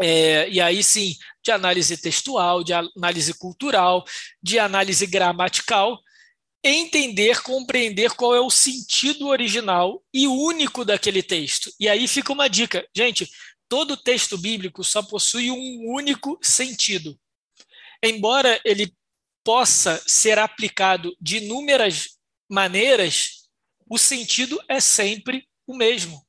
é, e aí sim, de análise textual, de análise cultural, de análise gramatical, entender, compreender qual é o sentido original e único daquele texto. E aí fica uma dica. Gente, todo texto bíblico só possui um único sentido embora ele possa ser aplicado de inúmeras maneiras, o sentido é sempre o mesmo.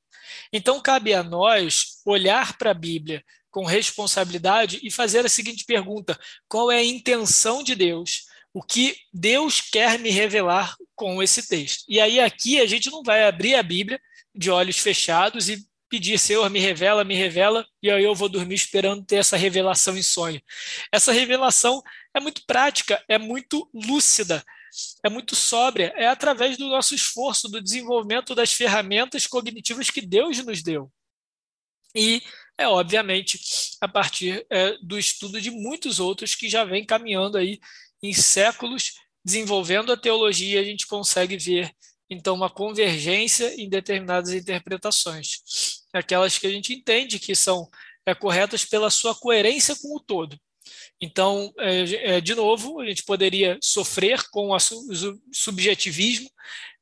Então, cabe a nós olhar para a Bíblia com responsabilidade e fazer a seguinte pergunta: qual é a intenção de Deus? O que Deus quer me revelar com esse texto? E aí, aqui, a gente não vai abrir a Bíblia de olhos fechados e pedir, Senhor, me revela, me revela, e aí eu vou dormir esperando ter essa revelação em sonho. Essa revelação é muito prática, é muito lúcida, é muito sóbria, é através do nosso esforço, do desenvolvimento das ferramentas cognitivas que Deus nos deu. E é, obviamente, a partir é, do estudo de muitos outros que já vem caminhando aí em séculos, desenvolvendo a teologia, a gente consegue ver então uma convergência em determinadas interpretações, aquelas que a gente entende que são é, corretas pela sua coerência com o todo. Então, é, é, de novo, a gente poderia sofrer com o subjetivismo,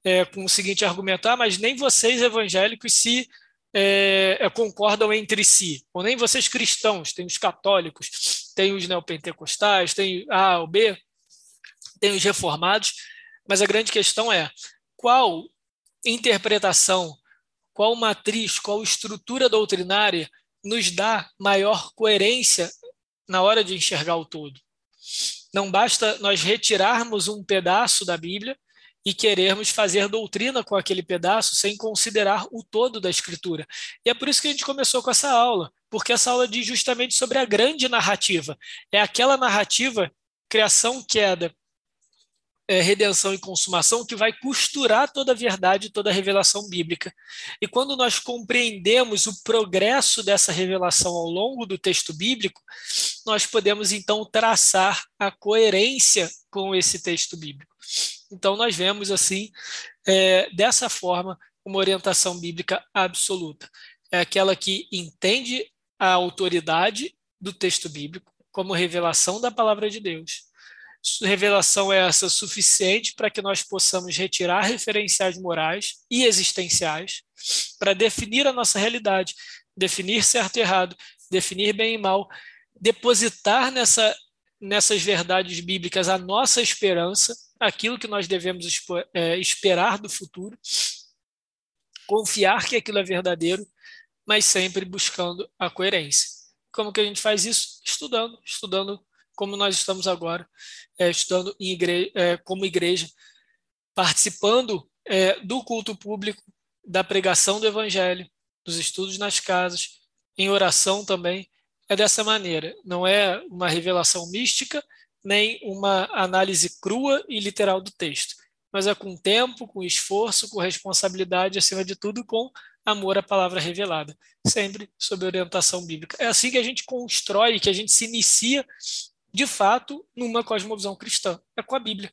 é, com o seguinte argumentar, ah, mas nem vocês evangélicos se é, é, concordam entre si, ou nem vocês cristãos, tem os católicos, tem os neopentecostais, tem A ou B, tem os reformados, mas a grande questão é, qual interpretação, qual matriz, qual estrutura doutrinária nos dá maior coerência na hora de enxergar o todo. Não basta nós retirarmos um pedaço da Bíblia e querermos fazer doutrina com aquele pedaço sem considerar o todo da Escritura. E é por isso que a gente começou com essa aula, porque essa aula diz justamente sobre a grande narrativa. É aquela narrativa, criação, queda, é, redenção e consumação que vai costurar toda a verdade, toda a revelação bíblica. E quando nós compreendemos o progresso dessa revelação ao longo do texto bíblico, nós podemos então traçar a coerência com esse texto bíblico. Então nós vemos assim, é, dessa forma, uma orientação bíblica absoluta. É aquela que entende a autoridade do texto bíblico como revelação da palavra de Deus revelação é essa suficiente para que nós possamos retirar referenciais morais e existenciais para definir a nossa realidade, definir certo e errado, definir bem e mal, depositar nessa, nessas verdades bíblicas a nossa esperança, aquilo que nós devemos é, esperar do futuro, confiar que aquilo é verdadeiro, mas sempre buscando a coerência. Como que a gente faz isso? Estudando, estudando como nós estamos agora, é, estudando igreja, é, como igreja, participando é, do culto público, da pregação do evangelho, dos estudos nas casas, em oração também, é dessa maneira. Não é uma revelação mística, nem uma análise crua e literal do texto, mas é com tempo, com esforço, com responsabilidade, acima de tudo, com amor à palavra revelada, sempre sob orientação bíblica. É assim que a gente constrói, que a gente se inicia de fato, numa cosmovisão cristã. É com a Bíblia.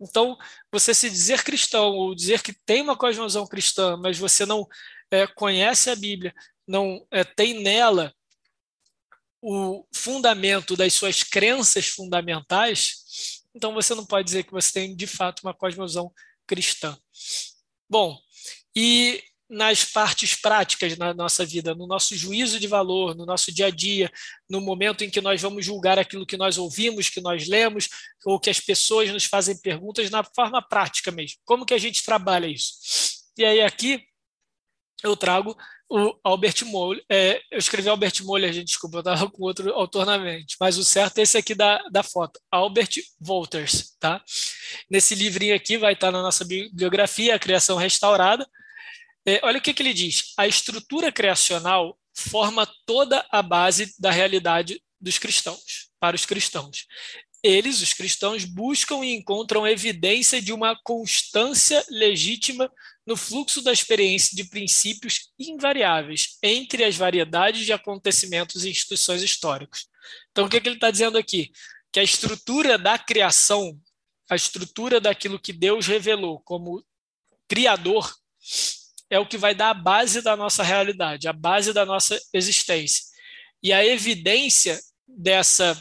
Então, você se dizer cristão ou dizer que tem uma cosmovisão cristã, mas você não é, conhece a Bíblia, não é, tem nela o fundamento das suas crenças fundamentais, então você não pode dizer que você tem de fato uma cosmovisão cristã. Bom, e nas partes práticas na nossa vida, no nosso juízo de valor, no nosso dia a dia, no momento em que nós vamos julgar aquilo que nós ouvimos, que nós lemos, ou que as pessoas nos fazem perguntas na forma prática mesmo. Como que a gente trabalha isso? E aí aqui eu trago o Albert Moller, é, eu escrevi Albert Moller, gente, desculpa, eu estava com outro autor na mente, mas o certo é esse aqui da, da foto, Albert Wolters, tá? Nesse livrinho aqui vai estar na nossa bibliografia, A Criação Restaurada, é, olha o que, que ele diz: a estrutura criacional forma toda a base da realidade dos cristãos, para os cristãos. eles, os cristãos, buscam e encontram evidência de uma constância legítima no fluxo da experiência de princípios invariáveis entre as variedades de acontecimentos e instituições históricas. Então, o que, que ele está dizendo aqui? Que a estrutura da criação, a estrutura daquilo que Deus revelou como Criador, é o que vai dar a base da nossa realidade, a base da nossa existência. E a evidência dessa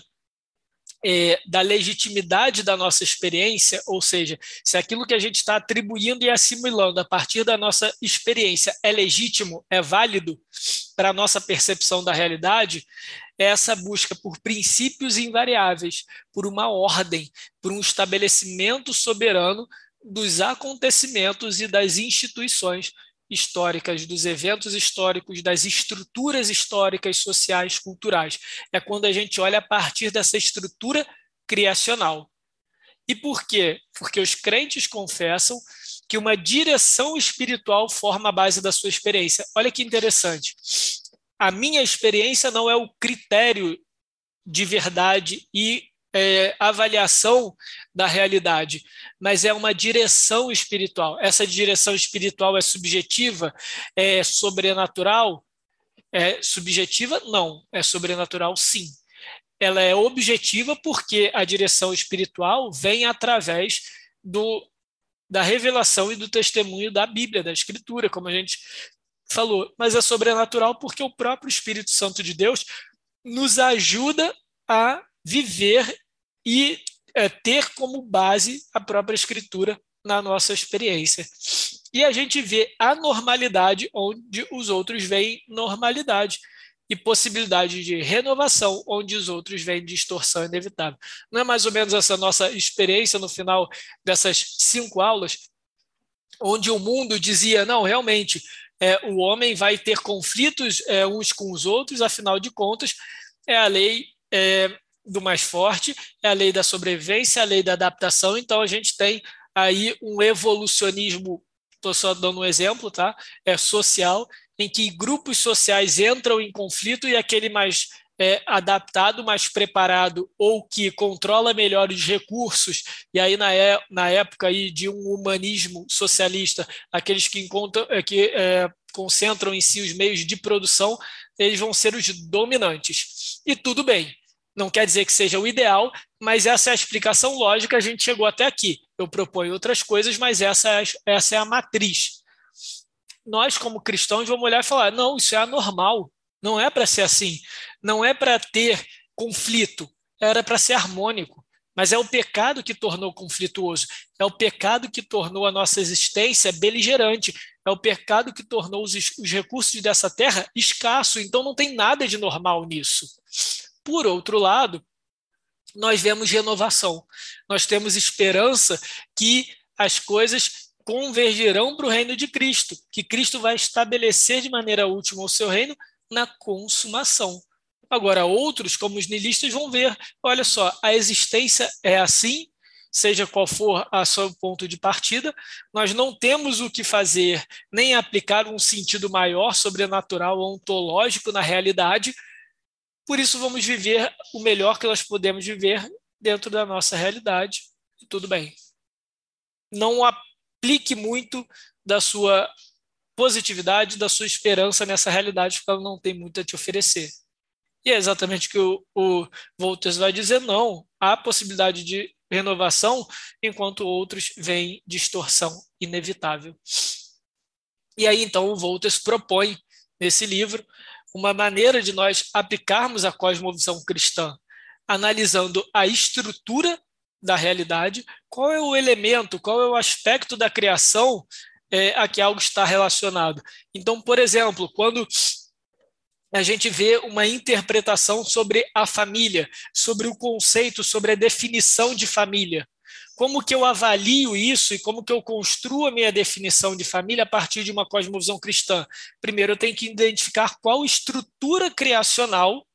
é, da legitimidade da nossa experiência, ou seja, se aquilo que a gente está atribuindo e assimilando a partir da nossa experiência é legítimo, é válido para a nossa percepção da realidade, é essa busca por princípios invariáveis, por uma ordem, por um estabelecimento soberano dos acontecimentos e das instituições históricas, dos eventos históricos, das estruturas históricas, sociais, culturais. É quando a gente olha a partir dessa estrutura criacional. E por quê? Porque os crentes confessam que uma direção espiritual forma a base da sua experiência. Olha que interessante. A minha experiência não é o critério de verdade e é, avaliação da realidade, mas é uma direção espiritual. Essa direção espiritual é subjetiva, é sobrenatural? É subjetiva? Não. É sobrenatural? Sim. Ela é objetiva porque a direção espiritual vem através do, da revelação e do testemunho da Bíblia, da Escritura, como a gente falou. Mas é sobrenatural porque o próprio Espírito Santo de Deus nos ajuda a viver e é, ter como base a própria escritura na nossa experiência. E a gente vê a normalidade onde os outros veem normalidade e possibilidade de renovação onde os outros veem distorção inevitável. Não é mais ou menos essa nossa experiência no final dessas cinco aulas, onde o mundo dizia, não, realmente, é, o homem vai ter conflitos é, uns com os outros, afinal de contas, é a lei é, do mais forte, é a lei da sobrevivência, a lei da adaptação. Então, a gente tem aí um evolucionismo, estou só dando um exemplo, tá? É social, em que grupos sociais entram em conflito e aquele mais é, adaptado, mais preparado ou que controla melhor os recursos, e aí na, é, na época aí de um humanismo socialista, aqueles que, encontram, é, que é, concentram em si os meios de produção, eles vão ser os dominantes. E tudo bem, não quer dizer que seja o ideal, mas essa é a explicação lógica, a gente chegou até aqui. Eu proponho outras coisas, mas essa é, essa é a matriz. Nós, como cristãos, vamos olhar e falar: não, isso é anormal, não é para ser assim, não é para ter conflito, era para ser harmônico. Mas é o pecado que tornou conflituoso, é o pecado que tornou a nossa existência beligerante, é o pecado que tornou os, os recursos dessa terra escasso. Então não tem nada de normal nisso. Por outro lado, nós vemos renovação, nós temos esperança que as coisas convergerão para o reino de Cristo, que Cristo vai estabelecer de maneira última o seu reino na consumação. Agora, outros, como os niilistas, vão ver: olha só, a existência é assim, seja qual for a seu ponto de partida, nós não temos o que fazer, nem aplicar um sentido maior, sobrenatural, ontológico na realidade, por isso, vamos viver o melhor que nós podemos viver dentro da nossa realidade. Tudo bem. Não aplique muito da sua positividade, da sua esperança nessa realidade, porque ela não tem muito a te oferecer. E é exatamente o que o, o Voltes vai dizer: não, há possibilidade de renovação, enquanto outros veem distorção inevitável. E aí, então, o Voltes propõe nesse livro uma maneira de nós aplicarmos a cosmovisão cristã, analisando a estrutura da realidade, qual é o elemento, qual é o aspecto da criação é, a que algo está relacionado. Então, por exemplo, quando a gente vê uma interpretação sobre a família, sobre o conceito, sobre a definição de família. Como que eu avalio isso e como que eu construo a minha definição de família a partir de uma cosmovisão cristã? Primeiro, eu tenho que identificar qual estrutura criacional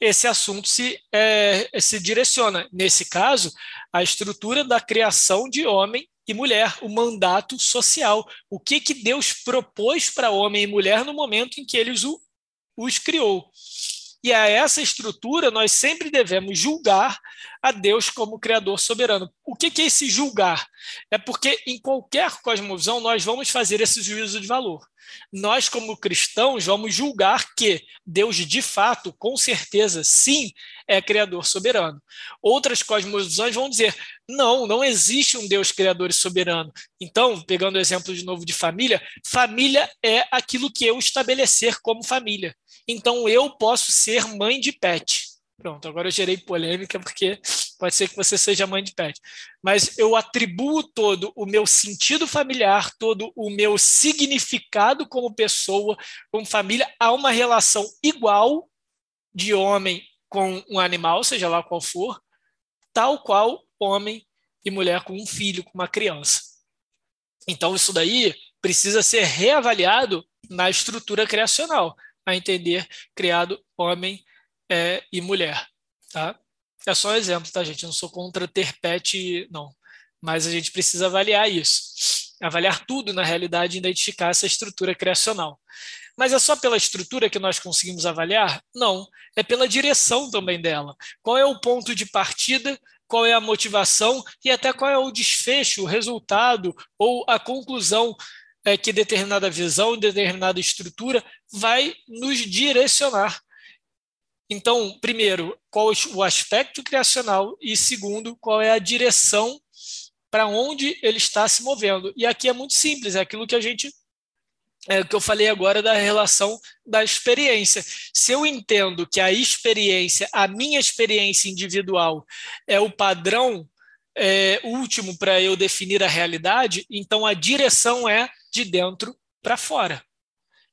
esse assunto se, é, se direciona. Nesse caso, a estrutura da criação de homem e mulher, o mandato social. O que, que Deus propôs para homem e mulher no momento em que ele os, os criou. E a essa estrutura nós sempre devemos julgar a Deus como Criador soberano. O que é esse julgar? É porque em qualquer cosmovisão nós vamos fazer esse juízo de valor. Nós, como cristãos, vamos julgar que Deus, de fato, com certeza, sim, é Criador soberano. Outras cosmovisões vão dizer: não, não existe um Deus Criador e soberano. Então, pegando o exemplo de novo de família, família é aquilo que eu estabelecer como família. Então, eu posso ser mãe de pet. Pronto, agora eu gerei polêmica porque pode ser que você seja mãe de pet. Mas eu atribuo todo o meu sentido familiar, todo o meu significado como pessoa, como família, a uma relação igual de homem com um animal, seja lá qual for, tal qual homem e mulher com um filho, com uma criança. Então, isso daí precisa ser reavaliado na estrutura criacional, a entender criado homem é, e mulher. Tá? É só um exemplo, tá, gente? Eu não sou contra ter pet, não. Mas a gente precisa avaliar isso. Avaliar tudo, na realidade, e identificar essa estrutura criacional. Mas é só pela estrutura que nós conseguimos avaliar? Não. É pela direção também dela. Qual é o ponto de partida, qual é a motivação e até qual é o desfecho, o resultado ou a conclusão é, que determinada visão, determinada estrutura vai nos direcionar. Então, primeiro, qual o aspecto criacional e segundo, qual é a direção para onde ele está se movendo. E aqui é muito simples, é aquilo que a gente é, que eu falei agora da relação da experiência. Se eu entendo que a experiência, a minha experiência individual, é o padrão é, último para eu definir a realidade, então a direção é de dentro para fora.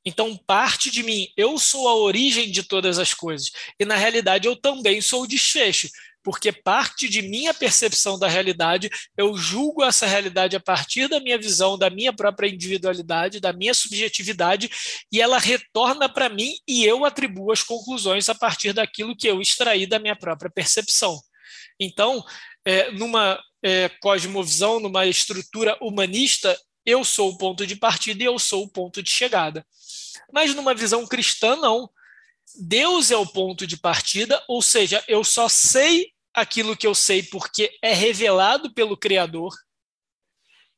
Então, parte de mim, eu sou a origem de todas as coisas. E, na realidade, eu também sou o desfecho, porque parte de minha percepção da realidade, eu julgo essa realidade a partir da minha visão, da minha própria individualidade, da minha subjetividade, e ela retorna para mim e eu atribuo as conclusões a partir daquilo que eu extraí da minha própria percepção. Então, é, numa é, cosmovisão, numa estrutura humanista, eu sou o ponto de partida e eu sou o ponto de chegada. Mas numa visão cristã, não. Deus é o ponto de partida, ou seja, eu só sei aquilo que eu sei porque é revelado pelo Criador.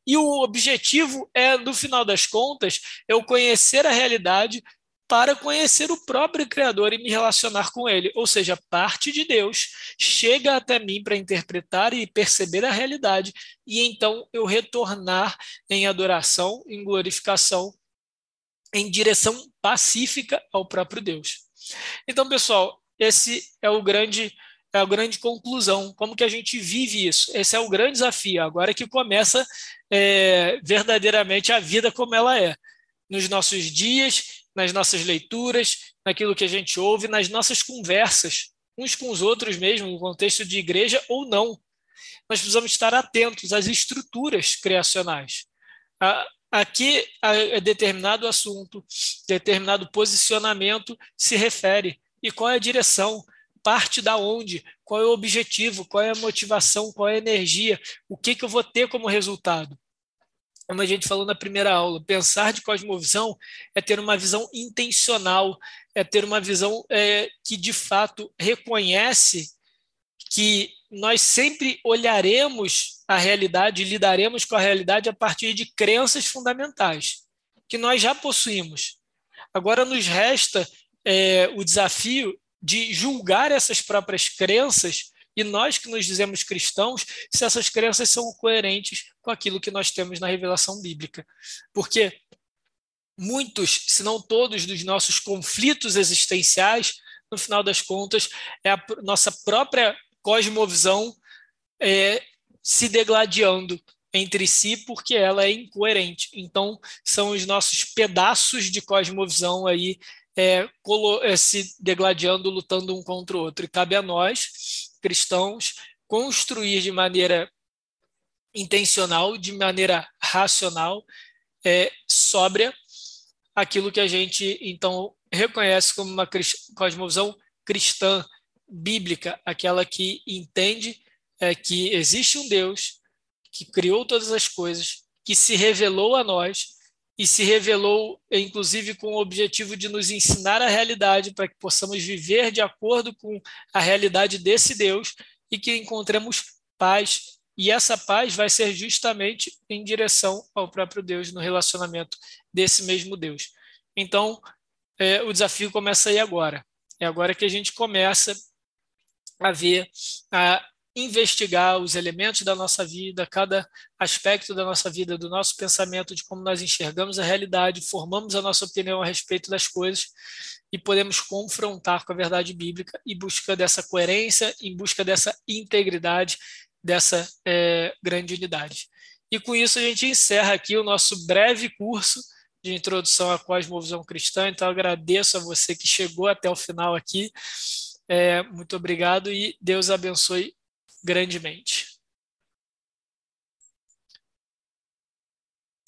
E o objetivo é, no final das contas, eu conhecer a realidade para conhecer o próprio Criador e me relacionar com ele. Ou seja, parte de Deus chega até mim para interpretar e perceber a realidade, e então eu retornar em adoração, em glorificação, em direção pacífica ao próprio Deus. Então, pessoal, esse é o grande é a grande conclusão. Como que a gente vive isso? Esse é o grande desafio. Agora que começa é, verdadeiramente a vida como ela é. Nos nossos dias, nas nossas leituras, naquilo que a gente ouve, nas nossas conversas, uns com os outros mesmo, no contexto de igreja ou não. Nós precisamos estar atentos às estruturas criacionais. Aqui, a determinado assunto, determinado posicionamento se refere. E qual é a direção? Parte da onde? Qual é o objetivo? Qual é a motivação? Qual é a energia? O que, que eu vou ter como resultado? Como a gente falou na primeira aula, pensar de cosmovisão é ter uma visão intencional, é ter uma visão é, que de fato reconhece que nós sempre olharemos a realidade, lidaremos com a realidade a partir de crenças fundamentais, que nós já possuímos. Agora nos resta é, o desafio de julgar essas próprias crenças e nós que nos dizemos cristãos, se essas crenças são coerentes com aquilo que nós temos na revelação bíblica. Porque muitos, se não todos, dos nossos conflitos existenciais, no final das contas, é a nossa própria cosmovisão é, se degladiando entre si porque ela é incoerente. Então, são os nossos pedaços de cosmovisão aí é, é, se degladiando, lutando um contra o outro. E cabe a nós cristãos construir de maneira intencional, de maneira racional, é, sóbria, aquilo que a gente então reconhece como uma cosmovisão cristã bíblica, aquela que entende é, que existe um Deus que criou todas as coisas, que se revelou a nós e se revelou, inclusive, com o objetivo de nos ensinar a realidade para que possamos viver de acordo com a realidade desse Deus e que encontremos paz. E essa paz vai ser justamente em direção ao próprio Deus, no relacionamento desse mesmo Deus. Então, é, o desafio começa aí agora. É agora que a gente começa a ver, a investigar os elementos da nossa vida, cada aspecto da nossa vida, do nosso pensamento, de como nós enxergamos a realidade, formamos a nossa opinião a respeito das coisas e podemos confrontar com a verdade bíblica em busca dessa coerência, em busca dessa integridade, dessa é, grande unidade. E com isso a gente encerra aqui o nosso breve curso de introdução à cosmovisão cristã. Então agradeço a você que chegou até o final aqui. É, muito obrigado e Deus abençoe grandemente.